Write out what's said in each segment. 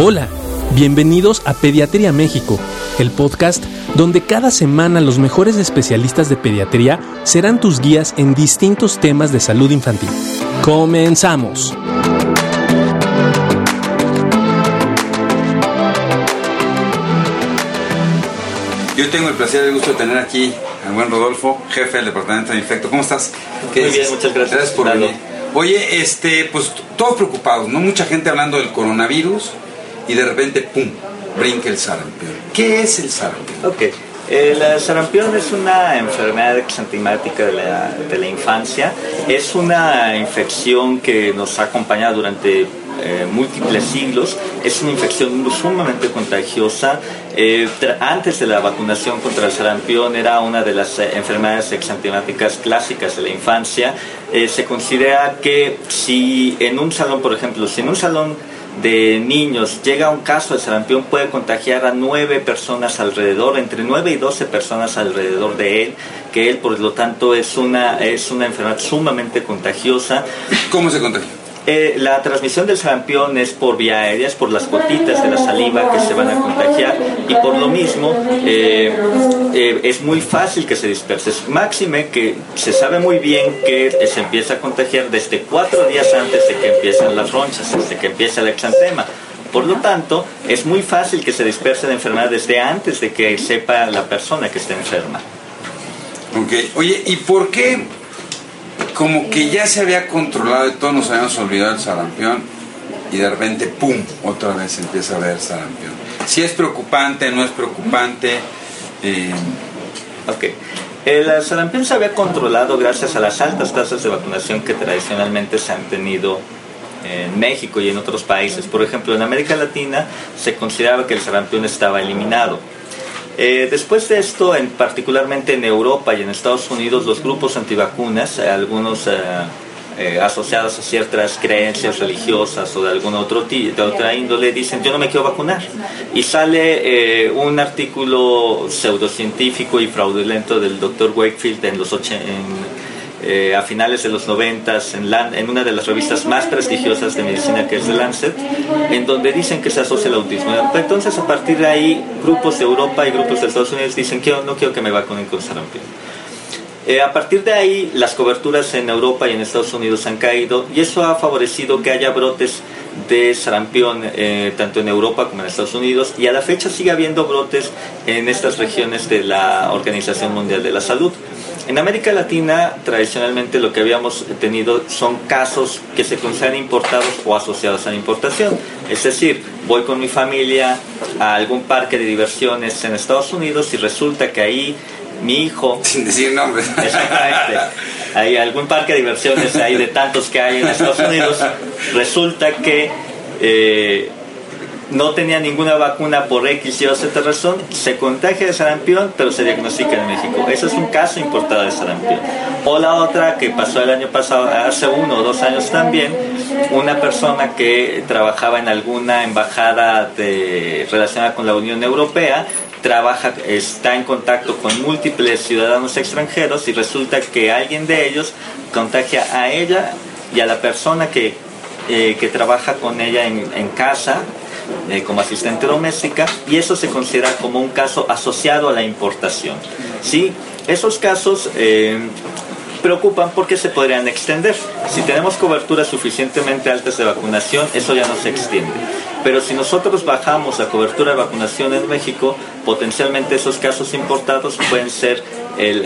Hola, bienvenidos a Pediatría México, el podcast donde cada semana los mejores especialistas de pediatría serán tus guías en distintos temas de salud infantil. Comenzamos. Yo tengo el placer y el gusto de tener aquí al buen Rodolfo, jefe del departamento de infecto. ¿Cómo estás? Muy bien, muchas gracias. Gracias por venir. Oye, este, pues todos preocupados, ¿no? Mucha gente hablando del coronavirus y de repente, ¡pum!, brinca el sarampión. ¿Qué es el sarampión? Ok. El sarampión es una enfermedad exantemática de la, de la infancia. Es una infección que nos ha acompañado durante eh, múltiples siglos. Es una infección sumamente contagiosa. Eh, antes de la vacunación contra el sarampión era una de las eh, enfermedades exantemáticas clásicas de la infancia. Eh, se considera que si en un salón, por ejemplo, si en un salón de niños llega un caso de sarampión puede contagiar a nueve personas alrededor, entre nueve y doce personas alrededor de él, que él por lo tanto es una, es una enfermedad sumamente contagiosa. ¿Cómo se contagia? Eh, la transmisión del sarampión es por vía aérea, es por las gotitas de la saliva que se van a contagiar y por lo mismo eh, eh, es muy fácil que se disperse. Máxime que se sabe muy bien que se empieza a contagiar desde cuatro días antes de que empiezan las ronchas, desde que empieza el exantema. Por lo tanto, es muy fácil que se disperse la enfermedad desde antes de que sepa la persona que está enferma. Ok. Oye, ¿y por qué como que ya se había controlado y todos nos habíamos olvidado del sarampión y de repente, ¡pum!, otra vez empieza a haber sarampión? Si es preocupante, no es preocupante. eh, Ok. El sarampión se había controlado gracias a las altas tasas de vacunación que tradicionalmente se han tenido en México y en otros países. Por ejemplo, en América Latina se consideraba que el sarampión estaba eliminado. Eh, después de esto, en, particularmente en Europa y en Estados Unidos, los grupos antivacunas, eh, algunos eh, eh, asociados a ciertas creencias religiosas o de algún otro de otra índole, dicen yo no me quiero vacunar. Y sale un artículo pseudocientífico y fraudulento del doctor Wakefield en los ochen- en, eh, a finales de los 90 en, una de las revistas más prestigiosas de medicina que es The Lancet, en donde dicen que se asocia el autismo. Entonces, a partir de ahí, grupos de Europa y grupos de Estados Unidos dicen que no quiero que me vacunen con sarampión. Eh, a partir de ahí, las coberturas en Europa y en Estados Unidos han caído y eso ha favorecido que haya brotes de sarampión eh, tanto en Europa como en Estados Unidos y a la fecha sigue habiendo brotes en estas regiones de la Organización Mundial de la Salud. En América Latina, tradicionalmente lo que habíamos tenido son casos que se consideran importados o asociados a la importación. Es decir, voy con mi familia a algún parque de diversiones en Estados Unidos y resulta que ahí mi hijo sin decir nombres. Exactamente. Hay algún parque de diversiones ahí de tantos que hay en Estados Unidos. Resulta que eh, no tenía ninguna vacuna por X y o Z razón, se contagia de sarampión, pero se diagnostica en México. Eso es un caso importado de sarampión. O la otra que pasó el año pasado, hace uno o dos años también, una persona que trabajaba en alguna embajada de, relacionada con la Unión Europea, trabaja, está en contacto con múltiples ciudadanos extranjeros y resulta que alguien de ellos contagia a ella y a la persona que, eh, que trabaja con ella en casa eh, como asistente doméstica y eso se considera como un caso asociado a la importación. ¿sí? Esos casos eh, preocupan porque se podrían extender. Si tenemos coberturas suficientemente altas de vacunación, eso ya no se extiende. Pero si nosotros bajamos la cobertura de vacunación en México, potencialmente esos casos importados pueden ser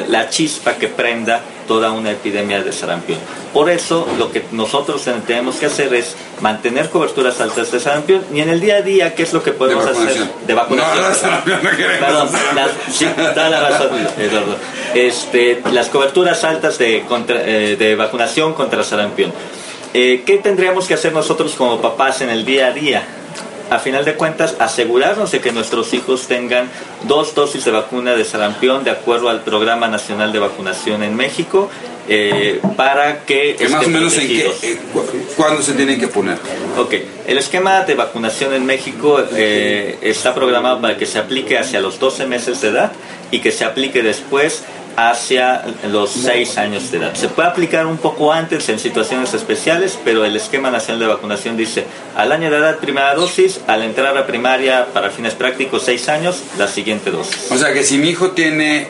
la chispa que prenda toda una epidemia de sarampión. Por eso lo que nosotros tenemos que hacer es mantener coberturas altas de sarampión y en el día a día, ¿qué es lo que podemos hacer? vacunación. De vacunación. No, no, de sarampión no queremos. Perdón, las- sí, da la razón, Eduardo. Este, las coberturas altas de, contra- eh, de vacunación contra sarampión. Eh, ¿Qué tendríamos que hacer nosotros como papás en el día a día? A final de cuentas, asegurarnos de que nuestros hijos tengan dos dosis de vacuna de sarampión de acuerdo al Programa Nacional de Vacunación en México eh, para que, Que más o menos en qué, eh, cu- cuándo se tienen que poner. Ok, el esquema de vacunación en México eh, está programado para que se aplique hacia los 12 meses de edad y que se aplique después hacia los 6 años de edad. Se puede aplicar un poco antes en situaciones especiales, pero el esquema nacional de vacunación dice al año de edad primera dosis, al entrar a primaria para fines prácticos 6 años, la siguiente dosis. O sea que si mi hijo tiene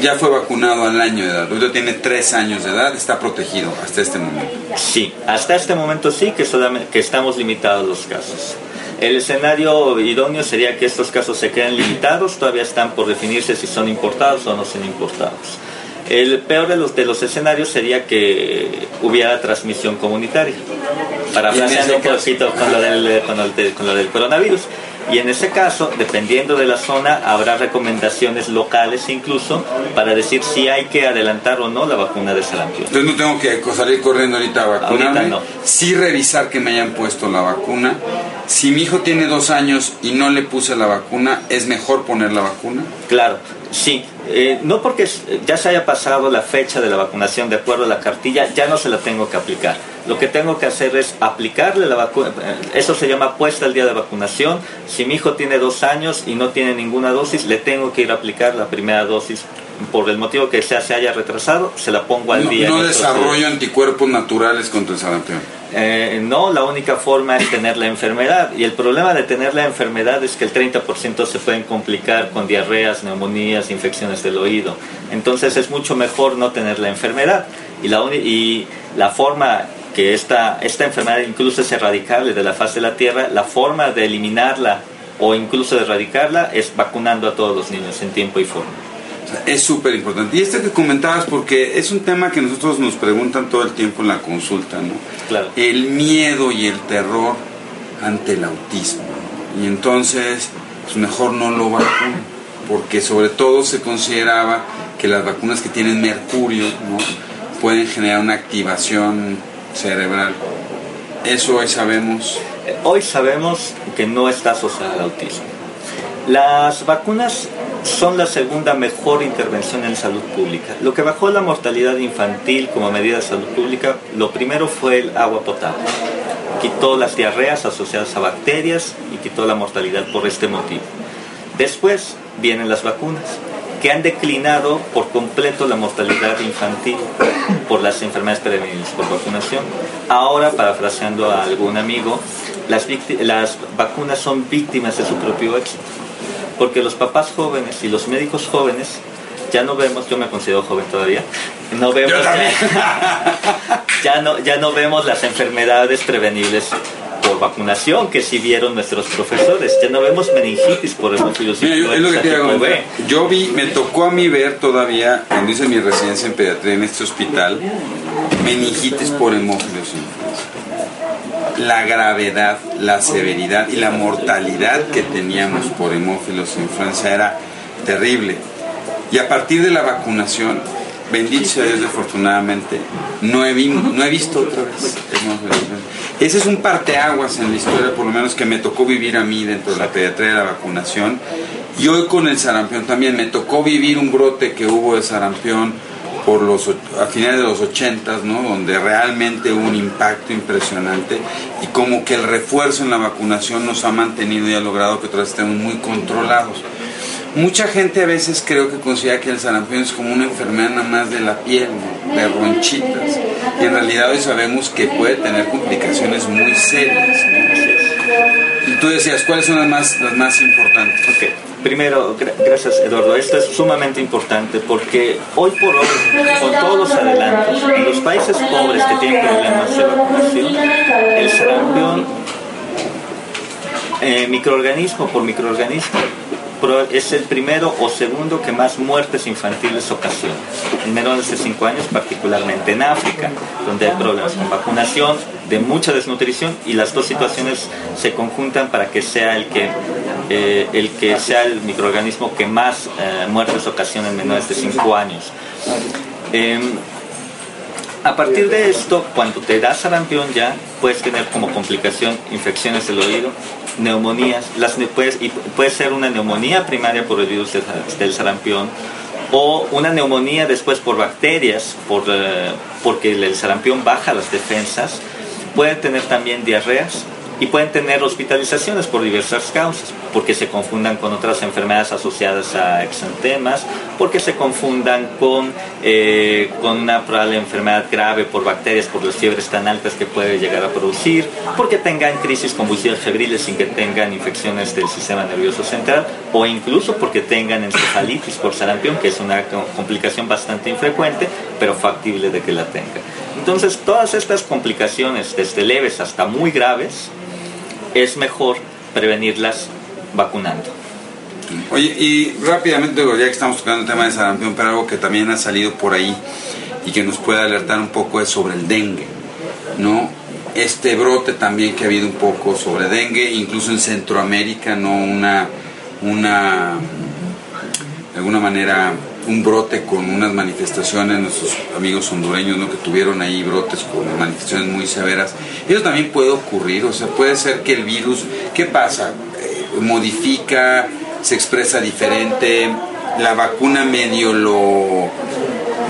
ya fue vacunado al año de edad, ahorita tiene 3 años de edad, está protegido hasta este momento. Sí, hasta este momento sí que, solamente, que estamos limitados los casos. El escenario idóneo sería que estos casos se queden limitados, todavía están por definirse si son importados o no son importados. El peor de los, de los escenarios sería que hubiera transmisión comunitaria, parafraseando un poquito con lo, del, con, con lo del coronavirus. Y en ese caso, dependiendo de la zona, habrá recomendaciones locales incluso para decir si hay que adelantar o no la vacuna de sarampión. Entonces no tengo que salir corriendo ahorita a vacunarme. Ahorita no. Sí revisar que me hayan puesto la vacuna. Si mi hijo tiene dos años y no le puse la vacuna, ¿es mejor poner la vacuna? Claro, sí. Eh, no porque ya se haya pasado la fecha de la vacunación de acuerdo a la cartilla, ya no se la tengo que aplicar. Lo que tengo que hacer es aplicarle la vacuna. Eh, eso se llama puesta el día de vacunación. Si mi hijo tiene dos años y no tiene ninguna dosis, le tengo que ir a aplicar la primera dosis por el motivo que sea se haya retrasado, se la pongo al día. No desarrollo anticuerpos naturales contra el sarampión. Eh, no, la única forma es tener la enfermedad. Y el problema de tener la enfermedad es que el 30% se pueden complicar con diarreas, neumonías, infecciones del oído. Entonces es mucho mejor no tener la enfermedad. Y la, y la forma que esta, esta enfermedad incluso es erradicable de la faz de la Tierra, la forma de eliminarla o incluso de erradicarla es vacunando a todos los niños en tiempo y forma. Es súper importante. Y esto que comentabas, porque es un tema que nosotros nos preguntan todo el tiempo en la consulta, ¿no? Claro. El miedo y el terror ante el autismo. Y entonces, pues mejor no lo vacunen, porque sobre todo se consideraba que las vacunas que tienen mercurio, ¿no? pueden generar una activación cerebral. Eso hoy sabemos. Hoy sabemos que no está asociado al autismo. Las vacunas son la segunda mejor intervención en salud pública. Lo que bajó la mortalidad infantil como medida de salud pública, lo primero fue el agua potable. Quitó las diarreas asociadas a bacterias y quitó la mortalidad por este motivo. Después vienen las vacunas que han declinado por completo la mortalidad infantil por las enfermedades prevenibles por vacunación. Ahora, parafraseando a algún amigo, las, vacunas son víctimas de su propio éxito, porque los papás jóvenes y los médicos jóvenes ya no vemos, yo me considero joven todavía, no vemos ya, no, ya no vemos las enfermedades prevenibles por vacunación que sí vieron nuestros profesores. Ya no vemos meningitis por hemófilos Mira, es lo que Yo vi, me tocó a mí ver todavía, cuando hice mi residencia en pediatría en este hospital, meningitis por hemófilos La gravedad, la severidad y la mortalidad que teníamos por hemófilos influenza era terrible. Y a partir de la vacunación, bendito sea Dios, afortunadamente, no he, no he visto otra vez. Ese es un parteaguas en la historia, por lo menos que me tocó vivir a mí dentro de la pediatría de la vacunación. Y hoy con el sarampión también me tocó vivir un brote que hubo de sarampión por los a finales de los 80, ¿no? donde realmente hubo un impacto impresionante y como que el refuerzo en la vacunación nos ha mantenido y ha logrado que todos estemos muy controlados. Mucha gente a veces creo que considera que el sarampión es como una enfermedad nada más de la piel, de ronchitas. Y en realidad hoy sabemos que puede tener complicaciones muy serias. Tú decías, ¿cuáles son las más, las más importantes? Okay. Primero, gracias Eduardo, esto es sumamente importante porque hoy por hoy, con todos los adelantos, en los países pobres que tienen problemas de vacunación, el sarampión, eh, microorganismo por microorganismo, es el primero o segundo que más muertes infantiles ocasiona, en menores de 5 años, particularmente en África, donde hay problemas con vacunación, de mucha desnutrición y las dos situaciones se conjuntan para que sea el que, eh, el, que sea el microorganismo que más eh, muertes ocasiona en menores de 5 años. Em, a partir de esto, cuando te da sarampión ya, puedes tener como complicación infecciones del oído, neumonías, las, puedes, y puede ser una neumonía primaria por el virus del sarampión o una neumonía después por bacterias, por, eh, porque el sarampión baja las defensas. Puede tener también diarreas y pueden tener hospitalizaciones por diversas causas, porque se confundan con otras enfermedades asociadas a exantemas, porque se confundan con, eh, con una probable enfermedad grave por bacterias, por las fiebres tan altas que puede llegar a producir, porque tengan crisis convulsivas febriles sin que tengan infecciones del sistema nervioso central, o incluso porque tengan encefalitis por sarampión, que es una complicación bastante infrecuente, pero factible de que la tengan. Entonces, todas estas complicaciones, desde leves hasta muy graves, es mejor prevenirlas vacunando. Oye, y rápidamente, ya que estamos tocando el tema de sarampión, pero algo que también ha salido por ahí y que nos puede alertar un poco es sobre el dengue, ¿no? Este brote también que ha habido un poco sobre dengue, incluso en Centroamérica, ¿no? Una, una, de alguna manera, un brote con unas manifestaciones, nuestros amigos hondureños ¿no? que tuvieron ahí brotes con manifestaciones muy severas, eso también puede ocurrir, o sea, puede ser que el virus, ¿qué pasa? Eh, modifica, se expresa diferente, la vacuna medio lo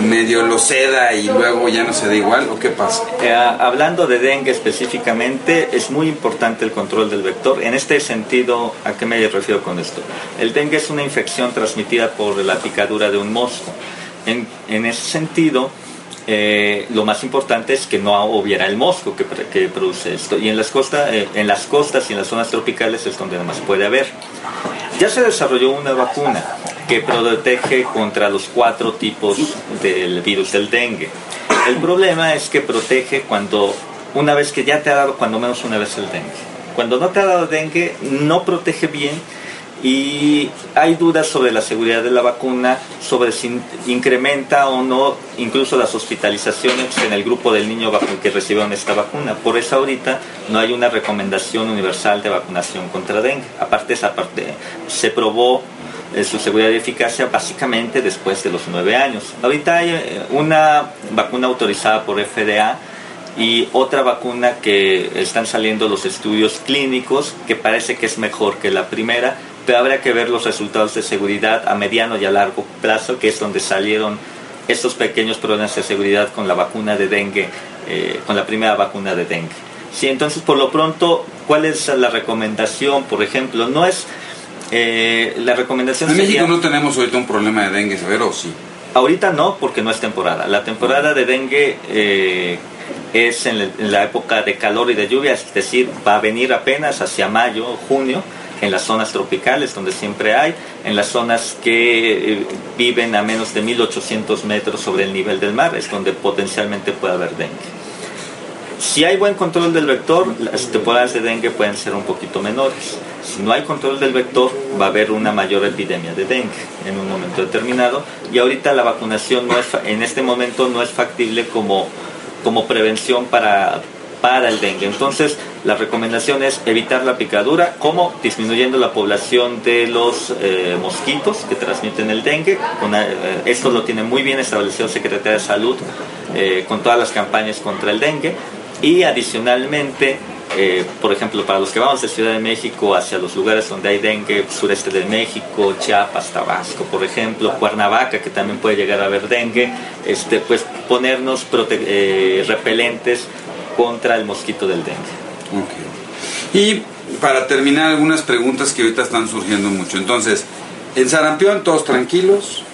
medio lo ceda y luego ya no se da igual o qué pasa? Eh, hablando de dengue específicamente, es muy importante el control del vector. En este sentido, ¿a qué me refiero con esto? El dengue es una infección transmitida por la picadura de un mosco. En, en ese sentido, eh, lo más importante es que no hubiera el mosco que, que produce esto. Y en las, costas, eh, en las costas y en las zonas tropicales es donde más puede haber. Ya se desarrolló una vacuna que protege contra los cuatro tipos del virus del dengue. El problema es que protege cuando, una vez que ya te ha dado, cuando menos una vez el dengue. Cuando no te ha dado dengue, no protege bien y hay dudas sobre la seguridad de la vacuna, sobre si incrementa o no incluso las hospitalizaciones en el grupo del niño que recibieron esta vacuna. Por eso ahorita no hay una recomendación universal de vacunación contra dengue. Aparte, se probó su seguridad y eficacia básicamente después de los nueve años. Ahorita hay eh, una vacuna autorizada por FDA y otra vacuna que están saliendo los estudios clínicos que parece que es mejor que la primera, pero habrá que ver los resultados de seguridad a mediano y a largo plazo, que es donde salieron estos pequeños problemas de seguridad con la vacuna de dengue, eh, con la primera vacuna de dengue. Sí, entonces por lo pronto, ¿cuál es la recomendación? Por ejemplo, no es eh, la recomendación En México no tenemos ahorita un problema de dengue severo, ¿sí? Ahorita no, porque no es temporada. La temporada de dengue eh, es en, la época de calor y de lluvia, es decir, va a venir apenas hacia mayo, junio, en las zonas tropicales donde siempre hay, en las zonas que eh, viven a menos de 1800 metros sobre el nivel del mar, es donde potencialmente puede haber dengue. Si hay buen control del vector, las temporadas de dengue pueden ser un poquito menores. Si no hay control del vector, va a haber una mayor epidemia de dengue en un momento determinado. Y ahorita la vacunación no es, en este momento no es factible como, como prevención para, para el dengue. Entonces, la recomendación es evitar la picadura, como disminuyendo la población de los eh, mosquitos que transmiten el dengue. Eh, esto lo tiene muy bien establecido Secretaría de Salud eh, con todas las campañas contra el dengue y adicionalmente, eh, por ejemplo, para los que vamos de Ciudad de México hacia los lugares donde hay dengue, sureste de México, Chiapas, Tabasco, por ejemplo, Cuernavaca, que también puede llegar a haber dengue, este, pues ponernos eh, repelentes contra el mosquito del dengue. Y para terminar, algunas preguntas que ahorita están surgiendo mucho. Entonces, en sarampión, todos tranquilos,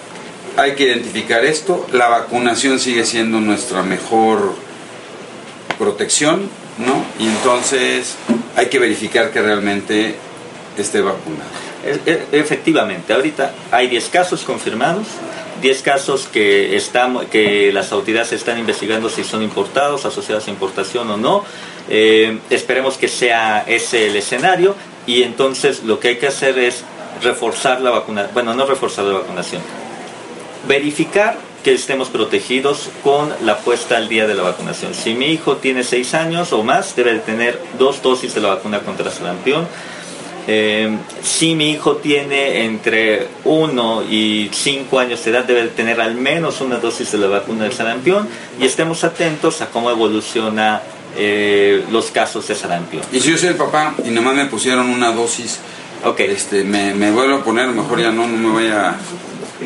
hay que identificar esto, la vacunación sigue siendo nuestra mejor protección, ¿no? Y entonces hay que verificar que realmente esté vacunado. Efectivamente, ahorita hay 10 casos confirmados, 10 casos que, están, que las autoridades están investigando si son importados, asociados a importación o no. Eh, esperemos que sea ese el escenario y entonces lo que hay que hacer es reforzar la vacunación, bueno, no reforzar la vacunación, verificar que estemos protegidos con la puesta al día de la vacunación. Si mi hijo tiene 6 años o más, debe de tener dos dosis de la vacuna contra sarampión. Eh, si mi hijo tiene entre 1 y 5 años de edad, debe de tener al menos una dosis de la vacuna del sarampión y estemos atentos a cómo evoluciona eh, los casos de sarampión. Y si yo soy el papá y nomás me pusieron una dosis, Ok. Este, me, me vuelvo a poner, mejor ya no, no me voy a...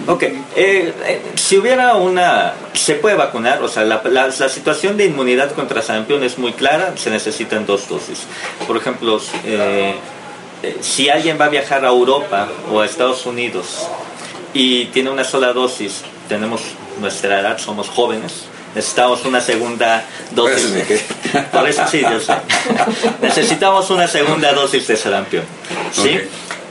Ok, eh, eh, si hubiera una, se puede vacunar, o sea, la, la- la situación de inmunidad contra sarampión es muy clara, se necesitan dos dosis. Por ejemplo, eh, eh, si alguien va a viajar a Europa o a Estados Unidos y tiene una sola dosis, tenemos nuestra edad, somos jóvenes, necesitamos una segunda dosis. Por eso dije. Por eso sí, yo sé. Necesitamos una segunda dosis de sarampión. ¿sí?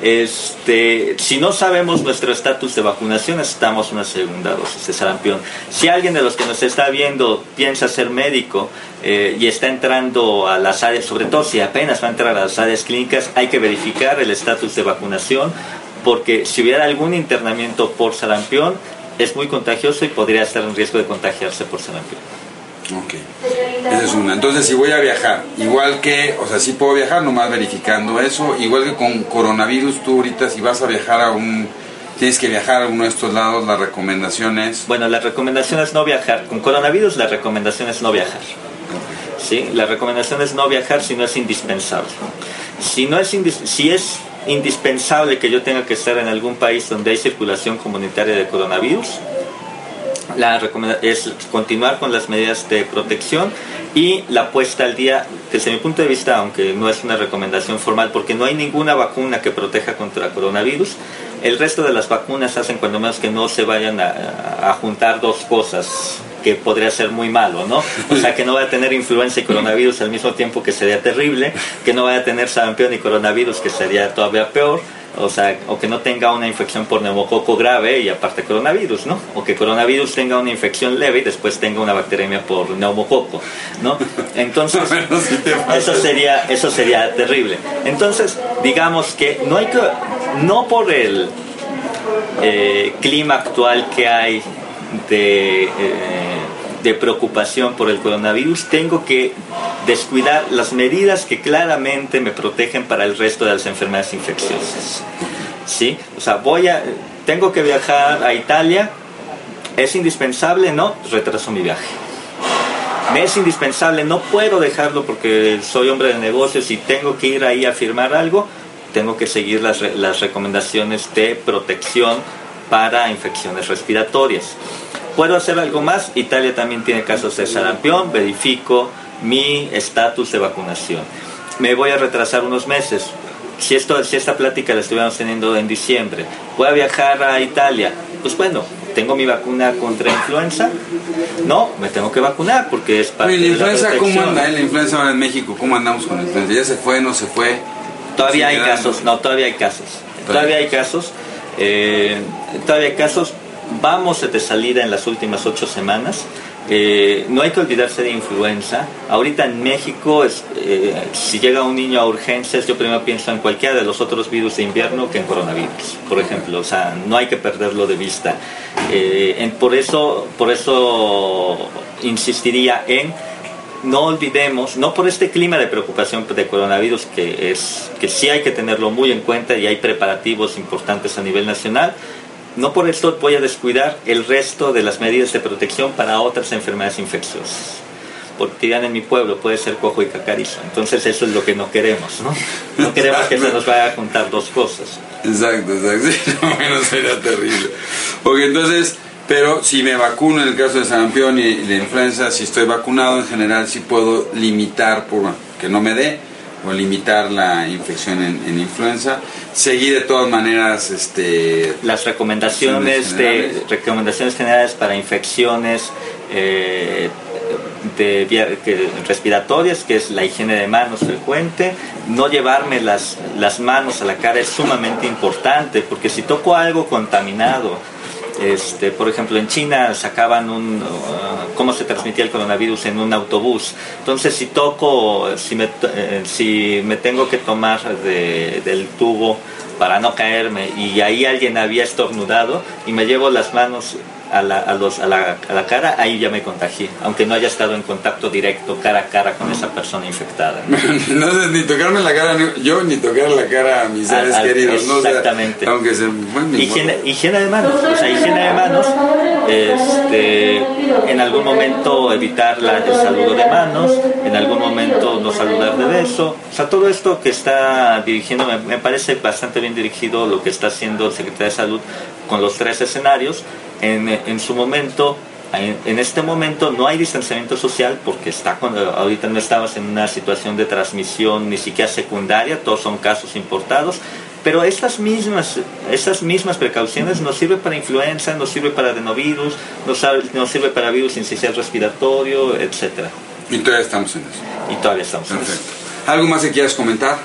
Este, si no sabemos nuestro estatus de vacunación, necesitamos una segunda dosis de sarampión. Si alguien de los que nos está viendo piensa ser médico eh, y está entrando a las áreas, sobre todo si apenas va a entrar a las áreas clínicas, hay que verificar el estatus de vacunación, porque si hubiera algún internamiento por sarampión, es muy contagioso y podría estar en riesgo de contagiarse por sarampión. Ok. Esa es una. Entonces, si voy a viajar, igual que, o sea, sí puedo viajar, nomás verificando eso, igual que con coronavirus, tú ahorita si vas a viajar a un, tienes que viajar a uno de estos lados, la recomendación es... Bueno, la recomendación es no viajar. Con coronavirus la recomendación es no viajar. ¿sí? La recomendación es no viajar si no es indispensable. Si, no es, indis- si es indispensable que yo tenga que estar en algún país donde hay circulación comunitaria de coronavirus, la es continuar con las medidas de protección y la puesta al día, desde mi punto de vista, aunque no es una recomendación formal, porque no hay ninguna vacuna que proteja contra coronavirus, el resto de las vacunas hacen cuando menos que no se vayan a, a juntar dos cosas que podría ser muy malo, ¿no? O sea, que no vaya a tener influenza y coronavirus al mismo tiempo que sería terrible, que no vaya a tener sarampión y coronavirus que sería todavía peor, o sea, o que no tenga una infección por neumococo grave y aparte coronavirus, ¿no? O que coronavirus tenga una infección leve y después tenga una bacteremia por neumococo, ¿no? Entonces, eso sería, eso sería terrible. Entonces, digamos que no hay que, no por el eh, clima actual que hay de, eh, de preocupación por el coronavirus, tengo que descuidar las medidas que claramente me protegen para el resto de las enfermedades infecciosas. ¿Sí? O sea, voy a, tengo que viajar a Italia, ¿es indispensable? No, retraso mi viaje. Me es indispensable, no puedo dejarlo porque soy hombre de negocios y tengo que ir ahí a firmar algo, tengo que seguir las, las recomendaciones de protección para infecciones respiratorias. ¿Puedo hacer algo más? Italia también tiene casos de sarampión, verifico mi estatus de vacunación. Me voy a retrasar unos meses. Si, esto, si esta plática la estuviéramos teniendo en diciembre, voy a viajar a Italia. Pues bueno, tengo mi vacuna contra influenza. No, me tengo que vacunar porque es parte Oye, la de influenza, ¿cómo anda? eh? La influenza ahora en México, ¿cómo andamos con la influenza? ¿Ya se fue, no se fue? Todavía hay casos, no, todavía hay casos. Todavía. Todavía hay casos. eh, todavía hay casos. Vamos de salida en las últimas ocho semanas. Eh, no hay que olvidarse de influenza. Ahorita en México, es, eh, si llega un niño a urgencias, yo primero pienso en cualquiera de los otros virus de invierno que en coronavirus, por ejemplo. O sea, no hay que perderlo de vista. Eh, en- por, eso, por eso insistiría en no olvidemos, no por este clima de preocupación de coronavirus que es que sí hay que tenerlo muy en cuenta y hay preparativos importantes a nivel nacional, no por esto voy a descuidar el resto de las medidas de protección para otras enfermedades infecciosas. Porque dirán en mi pueblo puede ser cojo y cacarizo. Entonces eso es lo que no queremos, ¿no? No queremos que se nos vaya a juntar dos cosas. Exacto, exacto. Bueno, sería terrible. Ok, entonces, pero si me vacuno en el caso de sarampión y y de influenza, si estoy vacunado en general, sí puedo limitar, por que no me dé, o limitar la infección en, en influenza. Seguí de todas maneras, este... las recomendaciones de recomendaciones generales para infecciones eh, de que- respiratorias que es la higiene de manos frecuente no llevarme las, las manos a la cara es sumamente importante porque si toco algo contaminado este, por ejemplo, en China sacaban un, uh, cómo se transmitía el coronavirus en un autobús. Entonces, si toco, si me, eh, si me tengo que tomar de- del tubo para no caerme y ahí alguien había estornudado y me llevo las manos a la, a, los, a, la, a la cara, ahí ya me contagié, aunque no haya estado en contacto directo cara a cara con esa persona infectada. no, ni tocarme la cara yo, ni tocar la cara a mis seres queridos. Exactamente. ¿no? aunque se, higiene, higiene, de manos, o sea, higiene de manos, este, en algún momento evitar la, el saludo de manos, en algún momento no saludar de beso, o sea, todo esto que está dirigiendo, me, me parece bastante bien dirigido lo que está haciendo el secretario de Salud con los tres escenarios. En, en su momento, en, este momento no hay distanciamiento social porque está cuando ahorita no estamos en una situación de transmisión ni siquiera secundaria, todos son casos importados, pero estas mismas, estas mismas precauciones nos sirven para influenza, nos sirve para adenovirus, nos, nos sirve para virus incisional respiratorio, etc. Y todavía estamos en eso. Y todavía estamos en eso. ¿Algo más que quieras comentar?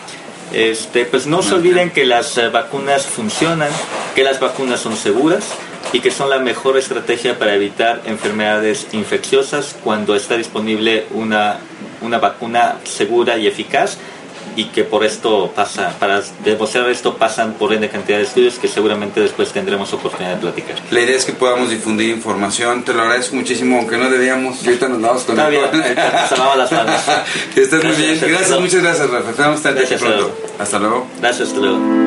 Este, pues no se olviden que las eh, vacunas funcionan, que las vacunas son seguras y que son la mejor estrategia para evitar enfermedades infecciosas cuando está disponible una, una vacuna segura y eficaz y que por esto pasa, para demostrar esto pasan por N cantidad de estudios que seguramente después tendremos oportunidad de platicar. La idea es que podamos difundir información, te lo agradezco muchísimo, aunque no debíamos, ahorita nos damos con Está bien, las manos. Estás muy bien, gracias, muchas gracias Rafa, esperamos gracias, pronto. Hasta luego. Gracias, hasta luego.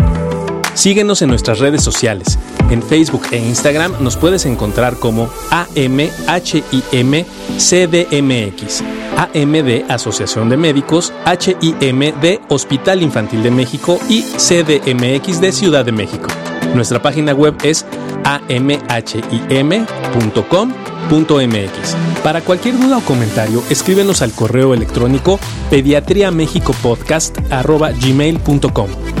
Síguenos en nuestras redes sociales. En Facebook e Instagram nos puedes encontrar como AMHIMCDMX, AM de Asociación de Médicos, HIM de Hospital Infantil de México y CDMX de Ciudad de México. Nuestra página web es amhim.com mx Para cualquier duda o comentario, escríbenos al correo electrónico pediatriamexicopodcast.gmail.com.